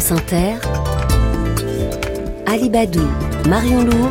France Alibadou, Marion Lourd,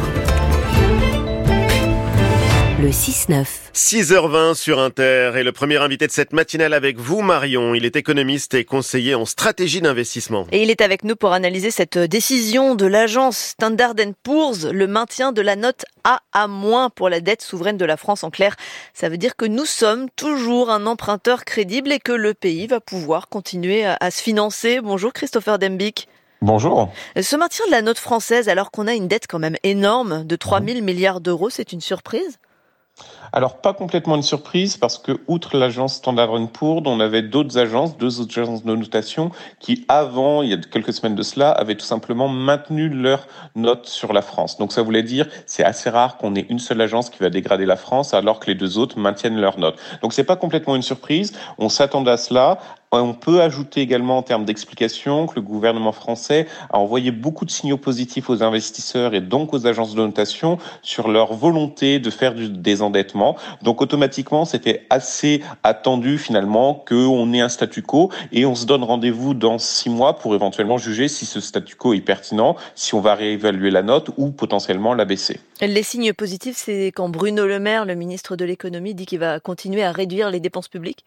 le 6-9. 6h20 sur Inter et le premier invité de cette matinale avec vous Marion. Il est économiste et conseiller en stratégie d'investissement. Et il est avec nous pour analyser cette décision de l'agence Standard Poor's, le maintien de la note AA- pour la dette souveraine de la France. En clair, ça veut dire que nous sommes toujours un emprunteur crédible et que le pays va pouvoir continuer à, se financer. Bonjour Christopher Dembic. Bonjour. Ce maintien de la note française alors qu'on a une dette quand même énorme de 3 000 milliards d'euros, c'est une surprise? Alors, pas complètement une surprise, parce que, outre l'agence Standard Poor's, on avait d'autres agences, deux autres agences de notation, qui, avant, il y a quelques semaines de cela, avaient tout simplement maintenu leur note sur la France. Donc, ça voulait dire, c'est assez rare qu'on ait une seule agence qui va dégrader la France, alors que les deux autres maintiennent leur note. Donc, c'est pas complètement une surprise. On s'attendait à cela. On peut ajouter également en termes d'explication que le gouvernement français a envoyé beaucoup de signaux positifs aux investisseurs et donc aux agences de notation sur leur volonté de faire du désendettement. Donc automatiquement, c'était assez attendu finalement qu'on ait un statu quo et on se donne rendez-vous dans six mois pour éventuellement juger si ce statu quo est pertinent, si on va réévaluer la note ou potentiellement la baisser. Les signes positifs, c'est quand Bruno Le Maire, le ministre de l'économie, dit qu'il va continuer à réduire les dépenses publiques?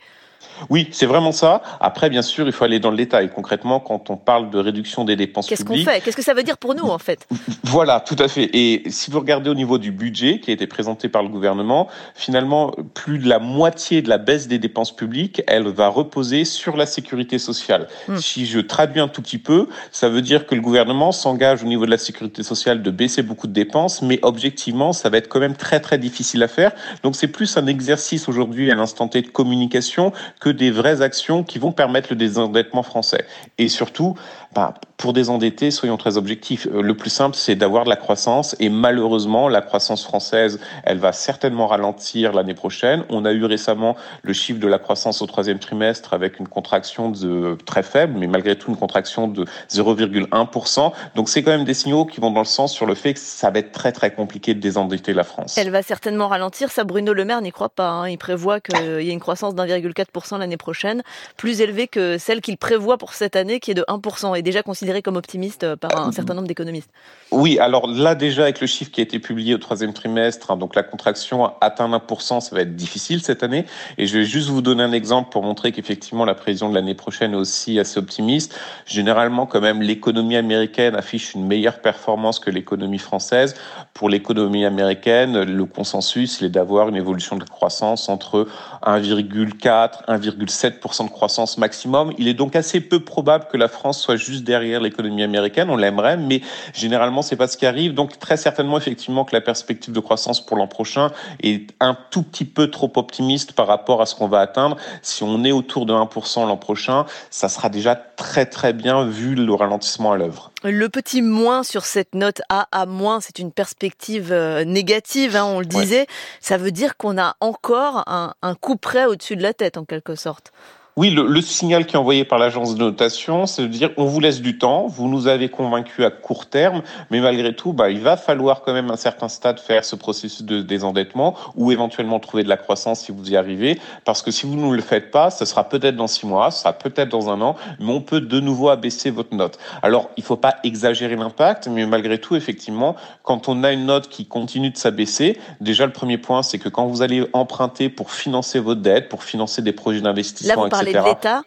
Oui, c'est vraiment ça. Après, bien sûr, il faut aller dans le détail. Concrètement, quand on parle de réduction des dépenses Qu'est-ce qu'on fait? Qu'est-ce que ça veut dire pour nous, en fait? Voilà, tout à fait. Et si vous regardez au niveau du budget qui a été présenté par le gouvernement, finalement, plus de la moitié de la baisse des dépenses publiques, elle va reposer sur la sécurité sociale. Hmm. Si je traduis un tout petit peu, ça veut dire que le gouvernement s'engage au niveau de la sécurité sociale de baisser beaucoup de dépenses, mais objectivement, ça va être quand même très très difficile à faire. Donc c'est plus un exercice aujourd'hui à l'instant T de communication que des vraies actions qui vont permettre le désendettement français. Et surtout, bah, pour désendetter, soyons très objectifs. Euh, le plus simple, c'est d'avoir de la croissance. Et malheureusement, la croissance française, elle va certainement ralentir l'année prochaine. On a eu récemment le chiffre de la croissance au troisième trimestre avec une contraction de très faible, mais malgré tout une contraction de 0,1%. Donc c'est quand même des signaux qui vont dans le sens sur le fait que ça va être très très compliqué de désendetter la France. Elle va certainement ralentir. Ça, Bruno Le Maire n'y croit pas. Hein. Il prévoit qu'il y ait une croissance d'1,4% l'année prochaine, plus élevée que celle qu'il prévoit pour cette année, qui est de 1%, et déjà considérée comme optimiste euh, par un certain nombre d'économistes. Oui, alors là déjà avec le chiffre qui a été publié au troisième trimestre, hein, donc la contraction atteint 1%, ça va être difficile cette année. Et je vais juste vous donner un exemple pour montrer qu'effectivement la prévision de l'année prochaine est aussi assez optimiste. Généralement, quand même, l'économie américaine affiche une meilleure performance que l'économie française. Pour l'économie américaine, le consensus il est d'avoir une évolution de croissance entre 1,4 1,7% de croissance maximum. Il est donc assez peu probable que la France soit juste derrière l'économie américaine. On l'aimerait, mais généralement, c'est pas ce qui arrive. Donc, très certainement, effectivement, que la perspective de croissance pour l'an prochain est un tout petit peu trop optimiste par rapport à ce qu'on va atteindre. Si on est autour de 1% l'an prochain, ça sera déjà très, très bien vu le ralentissement à l'œuvre. Le petit moins sur cette note A à moins, c'est une perspective euh, négative, hein, on le disait. Ça veut dire qu'on a encore un, un coup près au-dessus de la tête, en quelque sorte. Oui, le, signal qui est envoyé par l'agence de notation, c'est de dire on vous laisse du temps, vous nous avez convaincus à court terme, mais malgré tout, bah, il va falloir quand même à un certain stade faire ce processus de désendettement ou éventuellement trouver de la croissance si vous y arrivez, parce que si vous ne le faites pas, ce sera peut-être dans six mois, ce sera peut-être dans un an, mais on peut de nouveau abaisser votre note. Alors, il ne faut pas exagérer l'impact, mais malgré tout, effectivement, quand on a une note qui continue de s'abaisser, déjà le premier point, c'est que quand vous allez emprunter pour financer votre dette, pour financer des projets d'investissement, l'État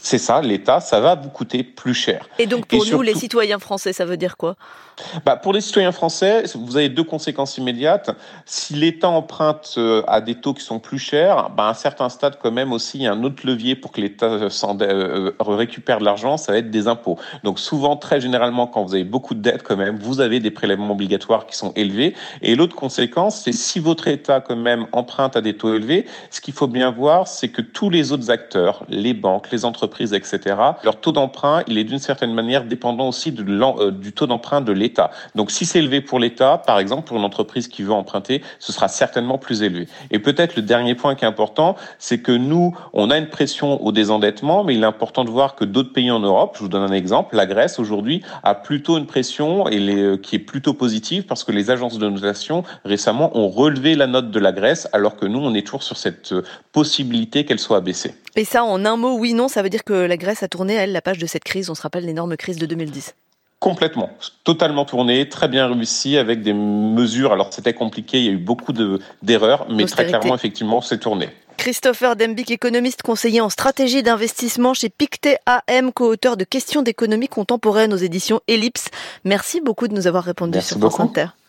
c'est ça, l'État, ça va vous coûter plus cher. Et donc pour nous, les citoyens français, ça veut dire quoi? Bah, Pour les citoyens français, vous avez deux conséquences immédiates. Si l'État emprunte euh, à des taux qui sont plus chers, bah, à un certain stade quand même aussi, il y a un autre levier pour que l'État euh, euh, récupère de l'argent, ça va être des impôts. Donc souvent, très généralement, quand vous avez beaucoup de dettes quand même, vous avez des prélèvements obligatoires qui sont élevés. Et l'autre conséquence, c'est si votre État quand même emprunte à des taux élevés, ce qu'il faut bien voir, c'est que tous les autres acteurs, les banques, les entreprises, etc., leur taux d'emprunt, il est d'une certaine manière dépendant aussi euh, du taux d'emprunt de l'État. Donc si c'est élevé pour l'État, par exemple, pour une entreprise qui veut emprunter, ce sera certainement plus élevé. Et peut-être le dernier point qui est important, c'est que nous, on a une pression au désendettement, mais il est important de voir que d'autres pays en Europe, je vous donne un exemple, la Grèce aujourd'hui a plutôt une pression et euh, qui est plutôt positive parce que les agences de notation récemment ont relevé la note de la Grèce alors que nous, on est toujours sur cette euh, possibilité qu'elle soit abaissée. Et ça, en un mot, oui, non, ça veut dire dire que la Grèce a tourné, elle, la page de cette crise. On se rappelle l'énorme crise de 2010. Complètement, totalement tourné, très bien réussi avec des mesures. Alors c'était compliqué, il y a eu beaucoup d'erreurs, mais très clairement, effectivement, c'est tourné. Christopher Dembic, économiste conseiller en stratégie d'investissement chez Pictet AM, co-auteur de Questions d'économie contemporaine aux éditions Ellipse. Merci beaucoup de nous avoir répondu sur France Inter.